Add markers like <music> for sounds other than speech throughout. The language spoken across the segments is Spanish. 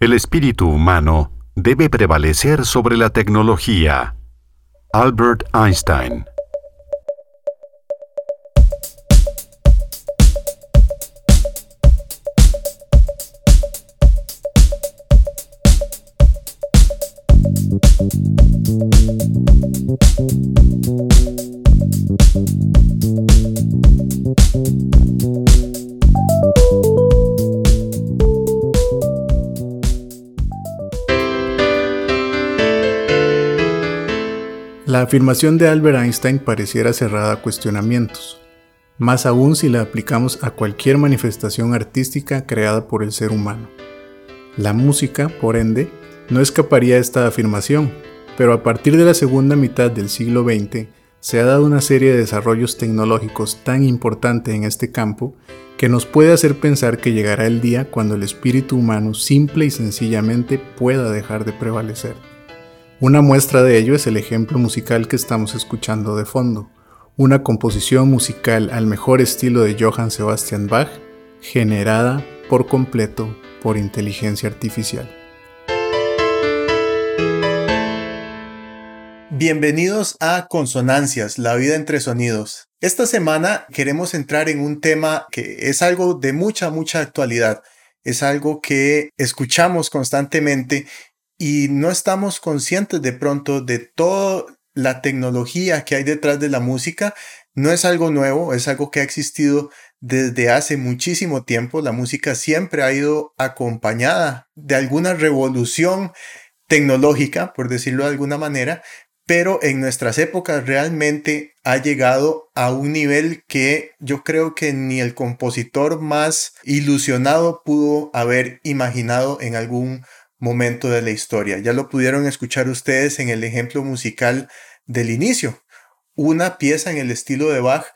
El espíritu humano debe prevalecer sobre la tecnología. Albert Einstein afirmación de Albert Einstein pareciera cerrada a cuestionamientos, más aún si la aplicamos a cualquier manifestación artística creada por el ser humano. La música, por ende, no escaparía a esta afirmación, pero a partir de la segunda mitad del siglo XX se ha dado una serie de desarrollos tecnológicos tan importantes en este campo que nos puede hacer pensar que llegará el día cuando el espíritu humano simple y sencillamente pueda dejar de prevalecer. Una muestra de ello es el ejemplo musical que estamos escuchando de fondo, una composición musical al mejor estilo de Johann Sebastian Bach, generada por completo por inteligencia artificial. Bienvenidos a Consonancias, la vida entre sonidos. Esta semana queremos entrar en un tema que es algo de mucha, mucha actualidad. Es algo que escuchamos constantemente y no estamos conscientes de pronto de toda la tecnología que hay detrás de la música. No es algo nuevo, es algo que ha existido desde hace muchísimo tiempo. La música siempre ha ido acompañada de alguna revolución tecnológica, por decirlo de alguna manera, pero en nuestras épocas realmente ha llegado a un nivel que yo creo que ni el compositor más ilusionado pudo haber imaginado en algún momento de la historia. Ya lo pudieron escuchar ustedes en el ejemplo musical del inicio. Una pieza en el estilo de Bach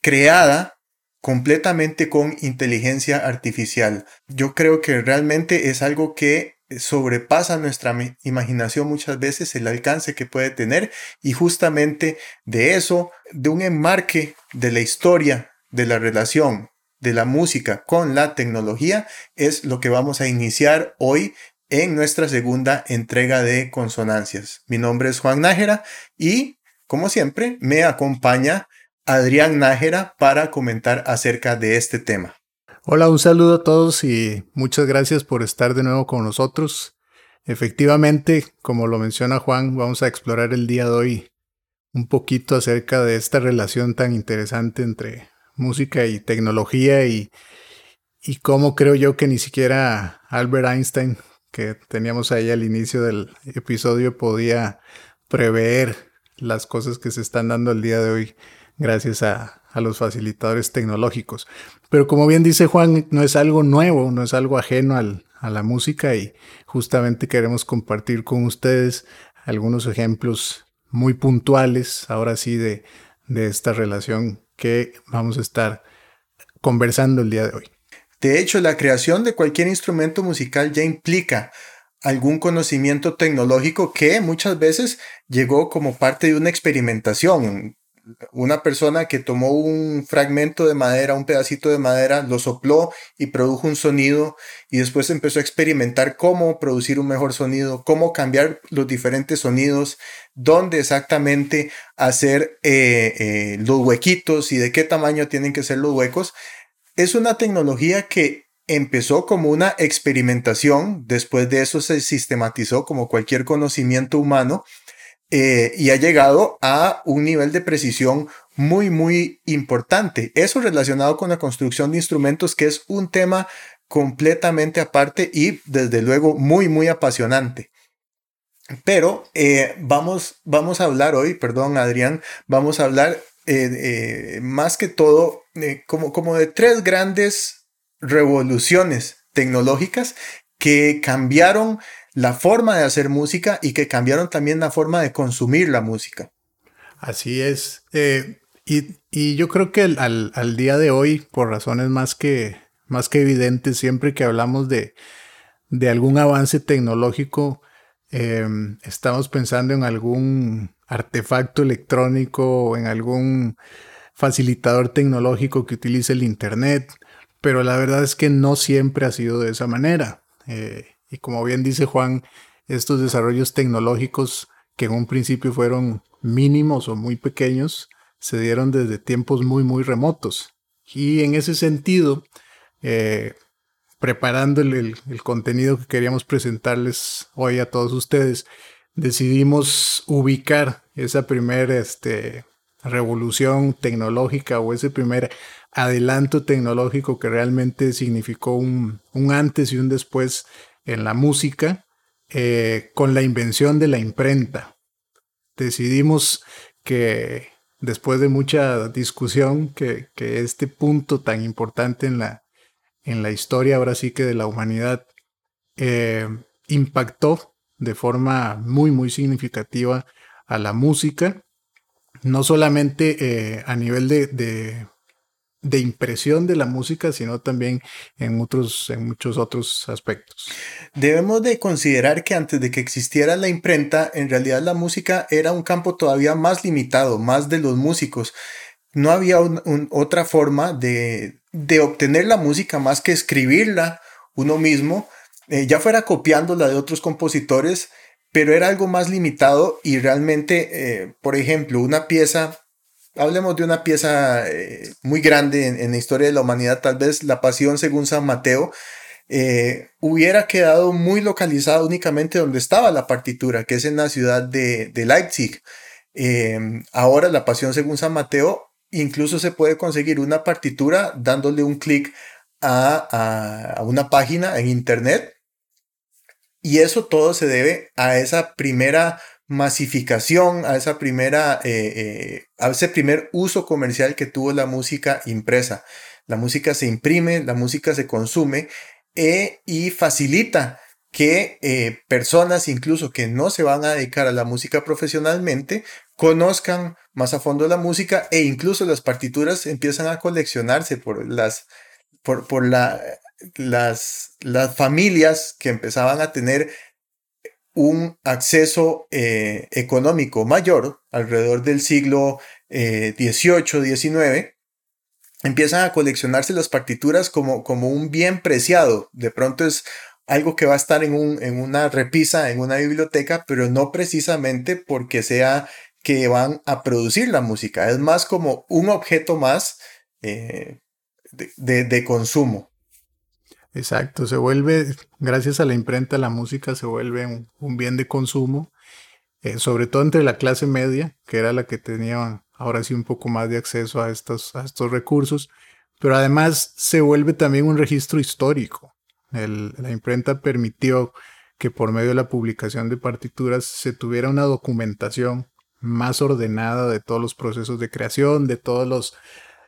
creada completamente con inteligencia artificial. Yo creo que realmente es algo que sobrepasa nuestra imaginación muchas veces el alcance que puede tener y justamente de eso, de un enmarque de la historia, de la relación de la música con la tecnología, es lo que vamos a iniciar hoy en nuestra segunda entrega de Consonancias. Mi nombre es Juan Nájera y, como siempre, me acompaña Adrián Nájera para comentar acerca de este tema. Hola, un saludo a todos y muchas gracias por estar de nuevo con nosotros. Efectivamente, como lo menciona Juan, vamos a explorar el día de hoy un poquito acerca de esta relación tan interesante entre música y tecnología y, y cómo creo yo que ni siquiera Albert Einstein que teníamos ahí al inicio del episodio podía prever las cosas que se están dando el día de hoy gracias a, los facilitadores tecnológicos. Pero como bien dice Juan, no es algo nuevo, no es algo ajeno a la música y justamente queremos compartir con ustedes algunos ejemplos muy puntuales, ahora sí, de, de esta relación que vamos a estar conversando el día de hoy. De hecho, la creación de cualquier instrumento musical ya implica algún conocimiento tecnológico que muchas veces llegó como parte de una experimentación. Una persona que tomó un fragmento de madera, un pedacito de madera, lo sopló y produjo un sonido y después empezó a experimentar cómo producir un mejor sonido, cómo cambiar los diferentes sonidos, dónde exactamente hacer eh, eh, los huequitos y de qué tamaño tienen que ser los huecos es una tecnología que empezó como una experimentación, después de eso se sistematizó como cualquier conocimiento humano eh, y ha llegado a un nivel de precisión muy, muy importante. Eso relacionado con la construcción de instrumentos, que es un tema completamente aparte y desde luego muy, muy apasionante. Pero eh, vamos, vamos a hablar hoy, perdón Adrián, vamos a hablar eh, más que todo eh, como, como de tres grandes revoluciones tecnológicas que cambiaron la forma de hacer música y que cambiaron también la forma de consumir la música. Así es. Eh, y, yo creo que al, día de hoy, por razones más que, más que evidentes, siempre que hablamos de, de algún avance tecnológico, estamos pensando en algún artefacto electrónico o en algún facilitador tecnológico que utilice el Internet, pero la verdad es que no siempre ha sido de esa manera. Eh, Y como bien dice Juan, estos desarrollos tecnológicos que en un principio fueron mínimos o muy pequeños, se dieron desde tiempos muy, muy remotos. Y en ese sentido, eh, preparando el, contenido que queríamos presentarles hoy a todos ustedes, decidimos ubicar esa primera este, revolución tecnológica o ese primer adelanto tecnológico que realmente significó un, antes y un después en la música eh, con la invención de la imprenta. Decidimos que después de mucha discusión que, este punto tan importante en la, en la historia ahora sí que de la humanidad eh, impactó de forma muy muy significativa a la música, no solamente eh, a nivel de, de impresión de la música, sino también en, otros, en muchos otros aspectos. Debemos de considerar que antes de que existiera la imprenta, en realidad la música era un campo todavía más limitado, más de los músicos. No había otra forma de, de, obtener la música más que escribirla uno mismo, eh, ya fuera copiándola de otros compositores, pero era algo más limitado y realmente, eh, por ejemplo, una pieza hablemos de una pieza eh, muy grande en, la historia de la humanidad, tal vez La Pasión según San Mateo, hubiera quedado muy localizada únicamente donde estaba la partitura, que es en la ciudad de, Leipzig. Ahora La Pasión según San Mateo, incluso se puede conseguir una partitura dándole un clic a una página en Internet. Y eso todo se debe a esa primera masificación, a esa primera, eh, eh, a ese primer uso comercial que tuvo la música impresa. La música se imprime, la música se consume eh, y facilita que personas incluso que no se van a dedicar a la música profesionalmente conozcan más a fondo la música e incluso las partituras empiezan a coleccionarse por las por, por la, las, las familias que empezaban a tener un acceso eh, económico mayor alrededor del siglo XVIII, eh, XIX, empiezan a coleccionarse las partituras como, como un bien preciado. De pronto es algo que va a estar en, un, en una repisa, en una biblioteca, pero no precisamente porque sea que van a producir la música. Es más como un objeto más eh, de consumo. Exacto, se vuelve, gracias a la imprenta, la música se vuelve un, bien de consumo, eh, sobre todo entre la clase media, que era la que tenía ahora sí un poco más de acceso a estos, a estos recursos, pero además se vuelve también un registro histórico. la imprenta permitió que por medio de la publicación de partituras se tuviera una documentación más ordenada de todos los procesos de creación, de todos los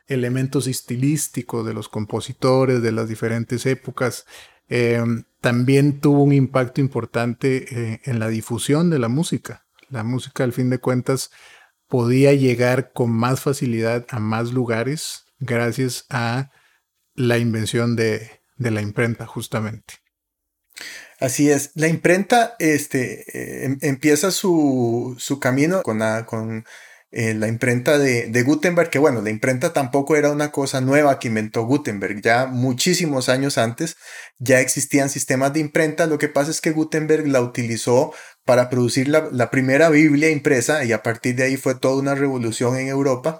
elementos estilísticos de los compositores de las diferentes épocas. Em, también tuvo un impacto importante eh, en la difusión de la música. La música, al fin de cuentas, podía llegar con más facilidad a más lugares gracias a la invención de, la imprenta, justamente. Así es, la imprenta este, eh, em, empieza su, camino con, con eh, la imprenta de, Gutenberg, que bueno, la imprenta tampoco era una cosa nueva que inventó Gutenberg, ya muchísimos años antes ya existían sistemas de imprenta, lo que pasa es que Gutenberg la utilizó para producir la, primera Biblia impresa y a partir de ahí fue toda una revolución en Europa,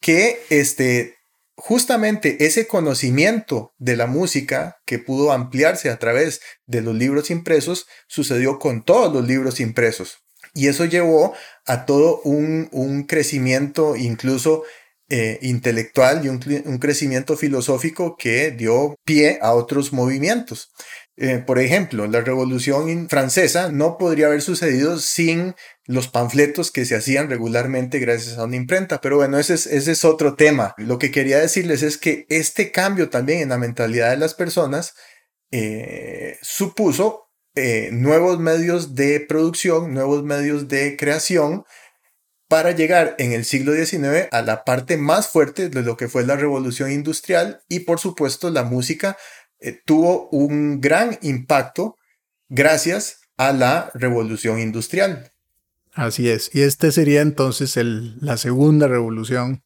que este, justamente ese conocimiento de la música que pudo ampliarse a través de los libros impresos sucedió con todos los libros impresos. Y eso llevó a todo un, crecimiento incluso eh, intelectual y un, crecimiento filosófico que dio pie a otros movimientos. Eh, por ejemplo, la Revolución Francesa no podría haber sucedido sin los panfletos que se hacían regularmente gracias a una imprenta. Pero bueno, ese es, ese es otro tema. Lo que quería decirles es que este cambio también en la mentalidad de las personas eh, supuso eh, nuevos medios de producción, nuevos medios de creación para llegar en el siglo XIX a la parte más fuerte de lo que fue la revolución industrial y por supuesto la música eh, tuvo un gran impacto gracias a la revolución industrial. Así es, y este sería entonces la segunda revolución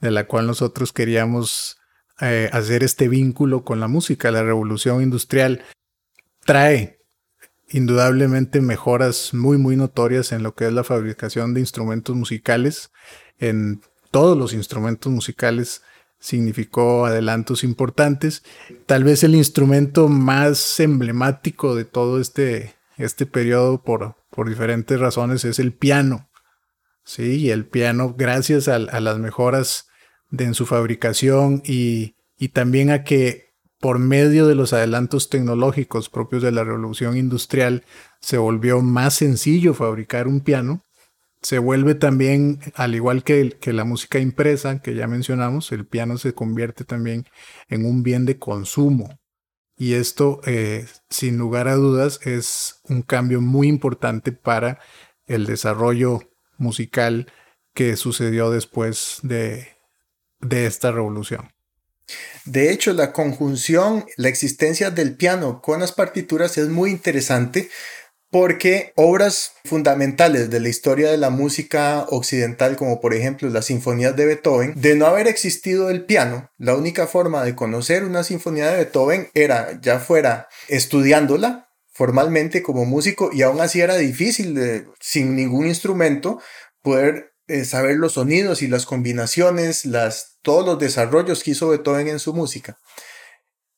de la cual nosotros queríamos eh, hacer este vínculo con la música. La revolución industrial trae indudablemente mejoras muy muy notorias en lo que es la fabricación de instrumentos musicales. En todos los instrumentos musicales significó adelantos importantes. Tal vez el instrumento más emblemático de todo este, este periodo por, por diferentes razones es el piano. Sí, y el piano, gracias a, las mejoras de, en su fabricación y, y también a que por medio de los adelantos tecnológicos propios de la revolución industrial se volvió más sencillo fabricar un piano, se vuelve también, al igual que, la música impresa que ya mencionamos, el piano se convierte también en un bien de consumo. Y esto, eh, sin lugar a dudas, es un cambio muy importante para el desarrollo musical que sucedió después de, de esta revolución. De hecho, la conjunción, la existencia del piano con las partituras es muy interesante porque obras fundamentales de la historia de la música occidental, como por ejemplo las sinfonías de Beethoven, de no haber existido el piano, la única forma de conocer una sinfonía de Beethoven era ya fuera estudiándola formalmente como músico y aún así era difícil de, sin ningún instrumento poder eh, saber los sonidos y las combinaciones, las, todos los desarrollos que hizo Beethoven en su música.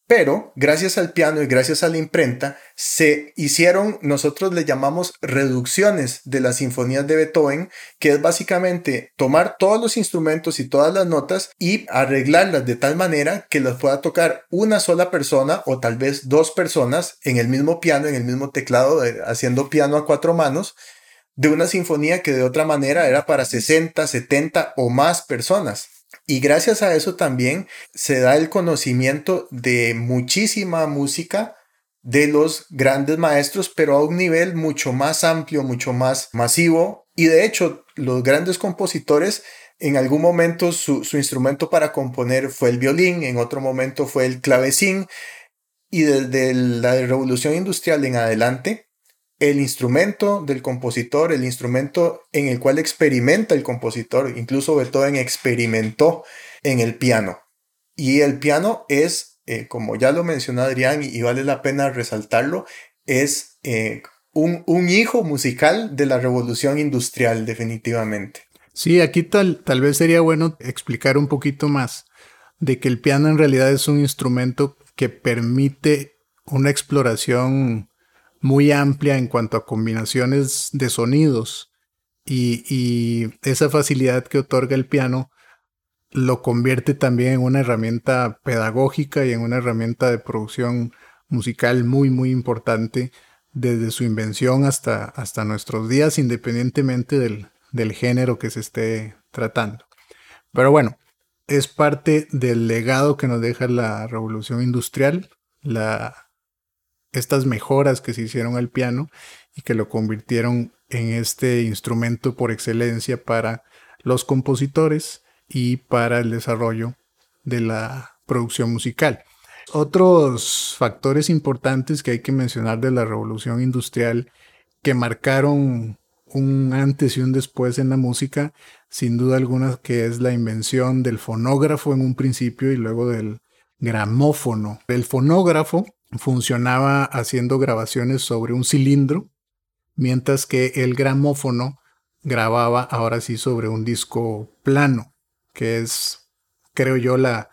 Pero gracias al piano y gracias a la imprenta se hicieron, nosotros le llamamos reducciones de las sinfonías de Beethoven, que es básicamente tomar todos los instrumentos y todas las notas y arreglarlas de tal manera que las pueda tocar una sola persona o tal vez dos personas en el mismo piano, en el mismo teclado, eh, haciendo piano a cuatro manos, de una sinfonía que de otra manera era para 60, 70 o más personas. Y gracias a eso también se da el conocimiento de muchísima música de los grandes maestros, pero a un nivel mucho más amplio, mucho más masivo. Y de hecho, los grandes compositores, en algún momento su, instrumento para componer fue el violín, en otro momento fue el clavecín. Y desde la revolución industrial en adelante, el instrumento del compositor, el instrumento en el cual experimenta el compositor, incluso Beethoven experimentó en el piano. Y el piano es, eh, como ya lo mencionó Adrián y, vale la pena resaltarlo, es eh, un, un, hijo musical de la revolución industrial definitivamente. Sí, aquí tal, tal vez sería bueno explicar un poquito más de que el piano en realidad es un instrumento que permite una exploración muy amplia en cuanto a combinaciones de sonidos y, esa facilidad que otorga el piano lo convierte también en una herramienta pedagógica y en una herramienta de producción musical muy muy importante desde su invención hasta, hasta nuestros días independientemente del, del género que se esté tratando. Pero bueno, es parte del legado que nos deja la revolución industrial, la estas mejoras que se hicieron al piano y que lo convirtieron en este instrumento por excelencia para los compositores y para el desarrollo de la producción musical. Otros factores importantes que hay que mencionar de la revolución industrial que marcaron un antes y un después en la música, sin duda alguna que es la invención del fonógrafo en un principio y luego del gramófono. El fonógrafo funcionaba haciendo grabaciones sobre un cilindro, mientras que el gramófono grababa ahora sí sobre un disco plano, que es, creo yo, la,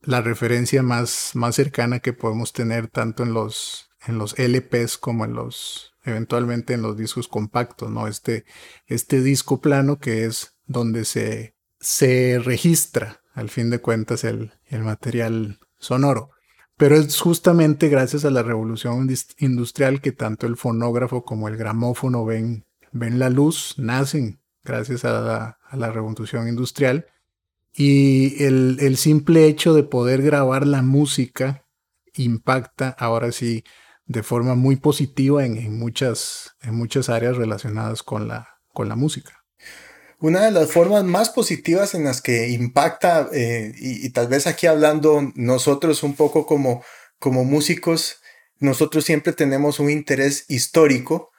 la referencia más, más cercana que podemos tener tanto en los, en los LPs como en los, eventualmente en los discos compactos, ¿no? Este, este disco plano que es donde se, se registra, al fin de cuentas, el, el material sonoro. Pero es justamente gracias a la revolución industrial que tanto el fonógrafo como el gramófono ven, ven la luz, nacen gracias a la, revolución industrial. Y el, simple hecho de poder grabar la música impacta ahora sí de forma muy positiva en, muchas, en muchas áreas relacionadas con la, con la música. Una de las formas más positivas en las que impacta, eh, y, tal vez aquí hablando nosotros un poco como, como músicos, nosotros siempre tenemos un interés histórico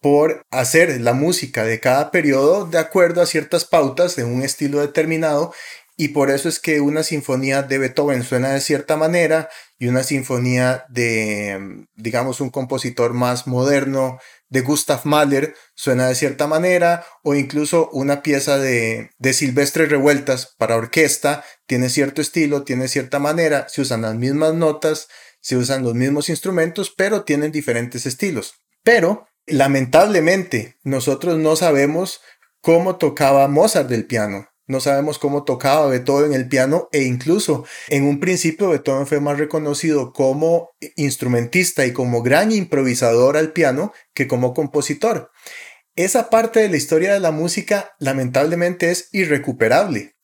por hacer la música de cada periodo de acuerdo a ciertas pautas de un estilo determinado y por eso es que una sinfonía de Beethoven suena de cierta manera y una sinfonía de, digamos, un compositor más moderno, de Gustav Mahler, suena de cierta manera, o incluso una pieza de, de Silvestre Revueltas para orquesta, tiene cierto estilo, tiene cierta manera, se usan las mismas notas, se usan los mismos instrumentos, pero tienen diferentes estilos. Pero, lamentablemente, nosotros no sabemos cómo tocaba Mozart del piano. No sabemos cómo tocaba Beethoven el piano e incluso en un principio Beethoven fue más reconocido como instrumentista y como gran improvisador al piano que como compositor. Esa parte de la historia de la música lamentablemente es irrecuperable.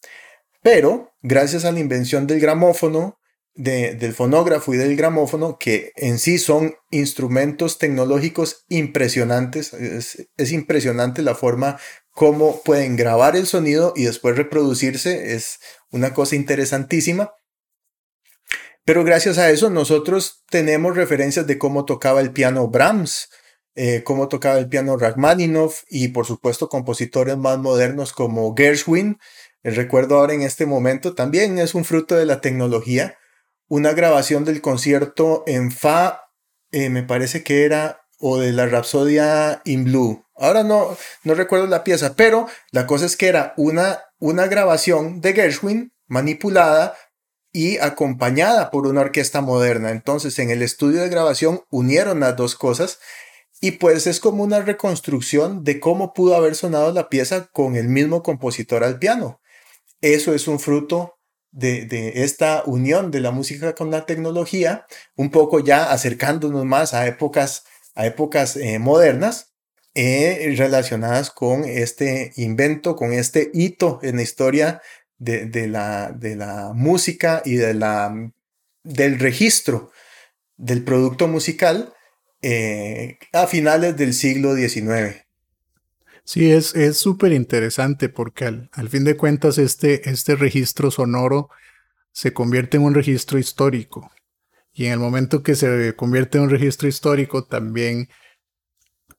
Pero gracias a la invención del gramófono, del fonógrafo y del gramófono, que en sí son instrumentos tecnológicos impresionantes, es impresionante la forma cómo pueden grabar el sonido y después reproducirse. Es una cosa interesantísima. Pero gracias a eso nosotros tenemos referencias de cómo tocaba el piano Brahms, eh, cómo tocaba el piano Rachmaninoff y por supuesto compositores más modernos como Gershwin. El recuerdo ahora en este momento también es un fruto de la tecnología. Una grabación del concierto en Fa, eh, me parece que era, o de la Rapsodia in Blue, Ahora no, no recuerdo la pieza, pero la cosa es que era una, una grabación de Gershwin manipulada y acompañada por una orquesta moderna. Entonces, en el estudio de grabación unieron las dos cosas y pues es como una reconstrucción de cómo pudo haber sonado la pieza con el mismo compositor al piano. Eso es un fruto de, de, esta unión de la música con la tecnología, un poco ya acercándonos más a épocas, a épocas eh, modernas, eh, relacionadas con este invento, con este hito en la historia de, la, de la, música y de la, del registro del producto musical eh, a finales del siglo XIX. Sí, es súper interesante porque al, al, fin de cuentas este, este registro sonoro se convierte en un registro histórico. Y en el momento que se convierte en un registro histórico también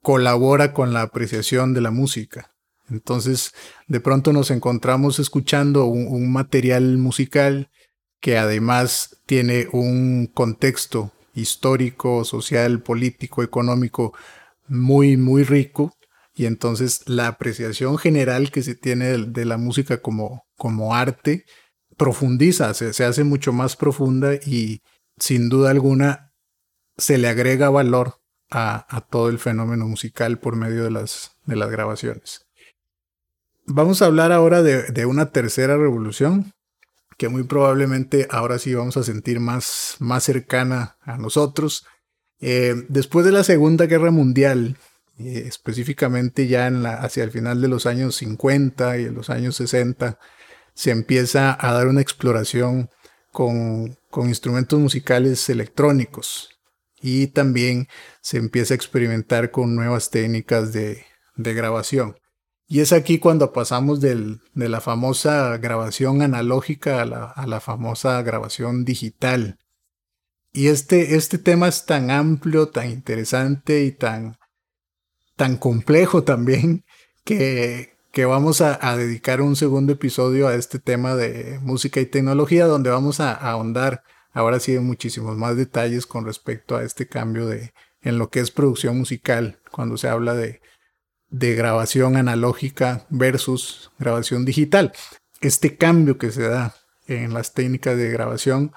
colabora con la apreciación de la música. Entonces, de pronto nos encontramos escuchando un, material musical que además tiene un contexto histórico, social, político, económico muy, muy rico. Y entonces la apreciación general que se tiene de, la música como, como arte profundiza, se, se hace mucho más profunda y sin duda alguna se le agrega valor a, todo el fenómeno musical por medio de las, de las grabaciones. Vamos a hablar ahora de, una tercera revolución que muy probablemente ahora sí vamos a sentir más, más cercana a nosotros. Eh, después de la Segunda Guerra Mundial, eh, específicamente ya la, hacia el final de los años 50 y en los años 60, se empieza a dar una exploración con, instrumentos musicales electrónicos y también se empieza a experimentar con nuevas técnicas de, grabación. Y es aquí cuando pasamos de la famosa grabación analógica a la, famosa grabación digital. Y este, este tema es tan amplio, tan interesante y tan, tan complejo también que, que vamos a, dedicar un segundo episodio a este tema de música y tecnología donde vamos a ahondar ahora sí hay muchísimos más detalles con respecto a este cambio de en lo que es producción musical, cuando se habla de, de grabación analógica versus grabación digital. Este cambio que se da en las técnicas de grabación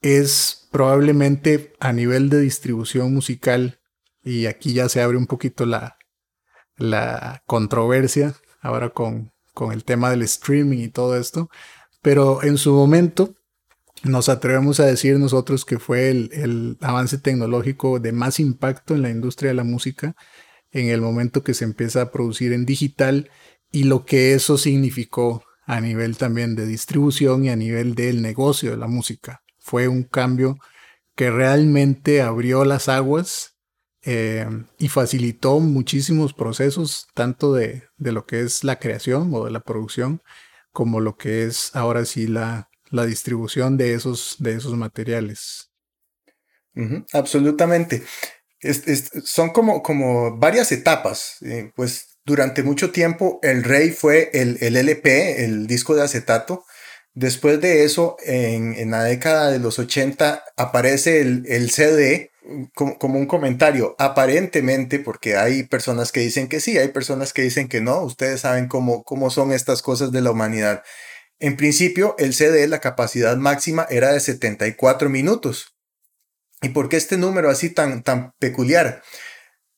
es probablemente a nivel de distribución musical, y aquí ya se abre un poquito la, la controversia ahora con, con el tema del streaming y todo esto, pero en su momento nos atrevemos a decir nosotros que fue el, avance tecnológico de más impacto en la industria de la música en el momento que se empieza a producir en digital y lo que eso significó a nivel también de distribución y a nivel del negocio de la música. Fue un cambio que realmente abrió las aguas eh, y facilitó muchísimos procesos, tanto de, de lo que es la creación o de la producción, como lo que es ahora sí la, la distribución de esos, de esos materiales. absolutamente. son como, como varias etapas. Eh, pues durante mucho tiempo el rey fue el, el, LP, el disco de acetato Después de eso, en, la década de los 80 aparece el, CD como, un comentario, aparentemente, porque hay personas que dicen que sí, hay personas que dicen que no, ustedes saben cómo, cómo son estas cosas de la humanidad. En principio, el CD, la capacidad máxima era de 74 minutos. ¿Y por qué este número así tan, tan peculiar?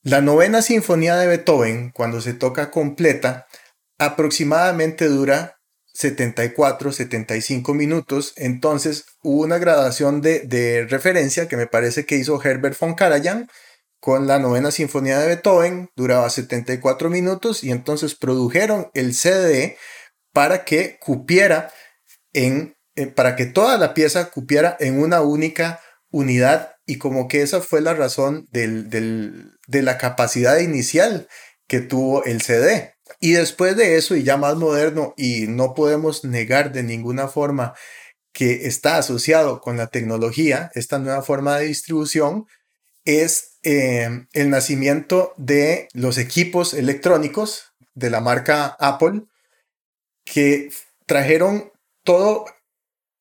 La novena sinfonía de Beethoven, cuando se toca completa, aproximadamente dura 74, 75 minutos. Entonces hubo una gradación de, de, referencia que me parece que hizo Herbert von Karajan con la novena sinfonía de Beethoven, duraba 74 minutos y entonces produjeron el CD para que cupiera en, eh, para que toda la pieza cupiera en una única unidad y como que esa fue la razón del, del, de la capacidad inicial que tuvo el CD. Y después de eso, y ya más moderno, y no podemos negar de ninguna forma que está asociado con la tecnología, esta nueva forma de distribución, es eh, el nacimiento de los equipos electrónicos de la marca Apple, que trajeron todo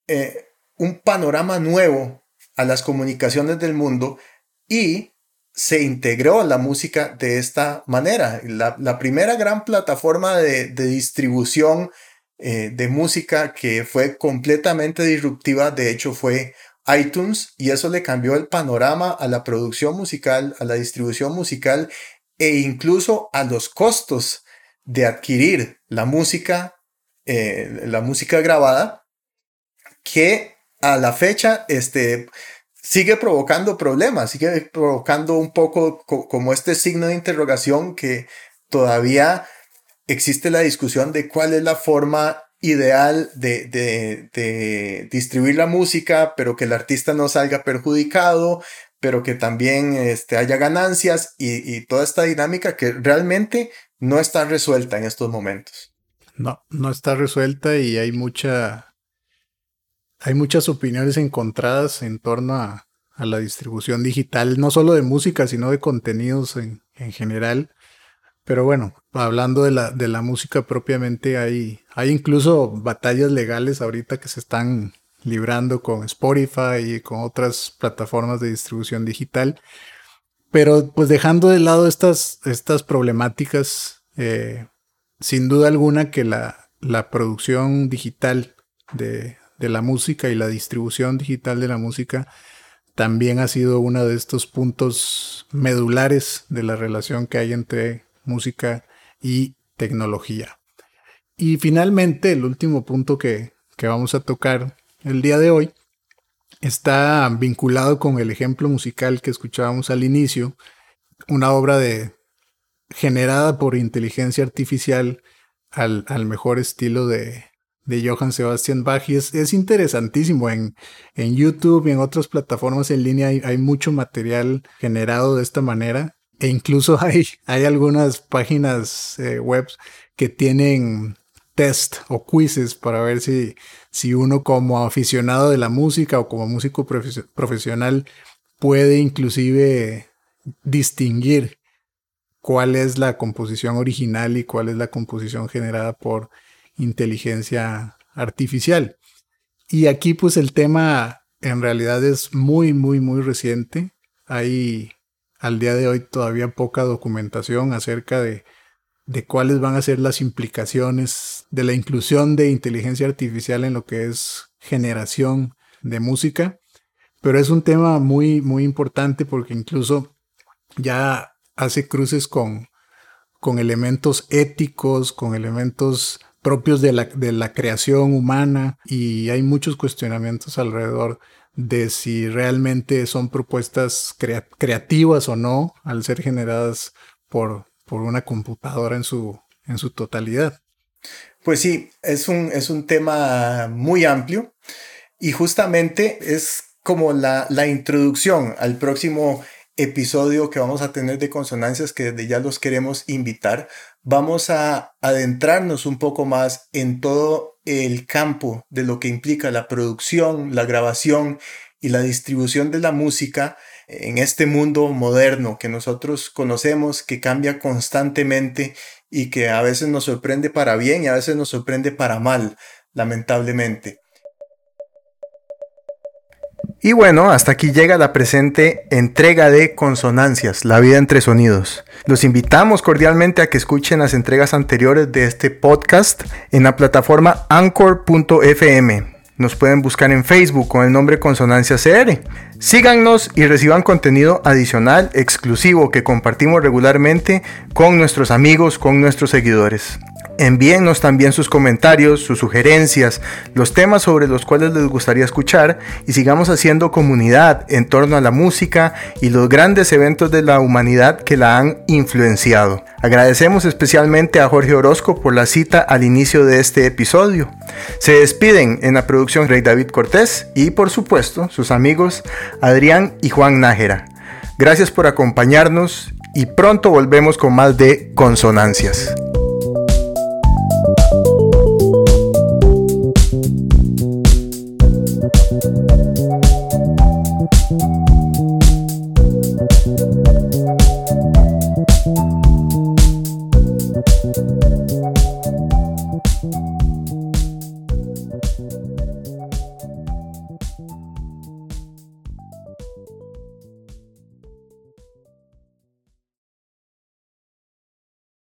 eh, un panorama nuevo a las comunicaciones del mundo y se integró la música de esta manera. La, primera gran plataforma de, distribución eh, de música que fue completamente disruptiva, de hecho, fue iTunes y eso le cambió el panorama a la producción musical, a la distribución musical e incluso a los costos de adquirir la música eh, la música grabada, que a la fecha este, sigue provocando problemas, sigue provocando un poco como este signo de interrogación que todavía existe la discusión de cuál es la forma ideal de, de, distribuir la música, pero que el artista no salga perjudicado, pero que también este, haya ganancias y, y toda esta dinámica que realmente no está resuelta en estos momentos. No, no está resuelta y hay mucha. Hay muchas opiniones encontradas en torno a, la distribución digital, no solo de música, sino de contenidos en, general. Pero bueno, hablando de la, de la música propiamente, hay, hay incluso batallas legales ahorita que se están librando con Spotify y con otras plataformas de distribución digital. Pero pues dejando de lado estas, estas problemáticas, eh, sin duda alguna que la, la producción digital de, de, la música y la distribución digital de la música también ha sido uno de estos puntos medulares de la relación que hay entre música y tecnología. Y finalmente, el último punto que, que vamos a tocar el día de hoy está vinculado con el ejemplo musical que escuchábamos al inicio, una obra de generada por inteligencia artificial al, mejor estilo de, de Johann Sebastian Bach y es, interesantísimo. En, en, YouTube y en otras plataformas en línea hay, mucho material generado de esta manera e incluso <laughs> hay, hay algunas páginas eh, web que tienen test o quizzes para ver si, si uno como aficionado de la música o como músico profesional puede inclusive distinguir cuál es la composición original y cuál es la composición generada por inteligencia artificial. Y aquí pues el tema en realidad es muy, muy, muy reciente. Hay al día de hoy todavía poca documentación acerca de, de cuáles van a ser las implicaciones de la inclusión de inteligencia artificial en lo que es generación de música. Pero es un tema muy, muy importante porque incluso ya hace cruces con, con elementos éticos, con elementos propios de la, de la creación humana y hay muchos cuestionamientos alrededor de si realmente son propuestas creativas o no al ser generadas por, por una computadora en su, en su totalidad. Pues sí, es un, es un tema muy amplio y justamente es como la, la introducción al próximo episodio que vamos a tener de consonancias que desde ya los queremos invitar, vamos a adentrarnos un poco más en todo el campo de lo que implica la producción, la grabación y la distribución de la música en este mundo moderno que nosotros conocemos, que cambia constantemente y que a veces nos sorprende para bien y a veces nos sorprende para mal, lamentablemente. Y bueno, hasta aquí llega la presente entrega de Consonancias, la vida entre sonidos. Los invitamos cordialmente a que escuchen las entregas anteriores de este podcast en la plataforma anchor.fm. Nos pueden buscar en Facebook con el nombre Consonancias CR. Síganos y reciban contenido adicional, exclusivo, que compartimos regularmente con nuestros amigos, con nuestros seguidores. Envíennos también sus comentarios, sus sugerencias, los temas sobre los cuales les gustaría escuchar y sigamos haciendo comunidad en torno a la música y los grandes eventos de la humanidad que la han influenciado. Agradecemos especialmente a Jorge Orozco por la cita al inicio de este episodio. Se despiden en la producción Rey David Cortés y por supuesto sus amigos Adrián y Juan Nájera. Gracias por acompañarnos y pronto volvemos con más de Consonancias.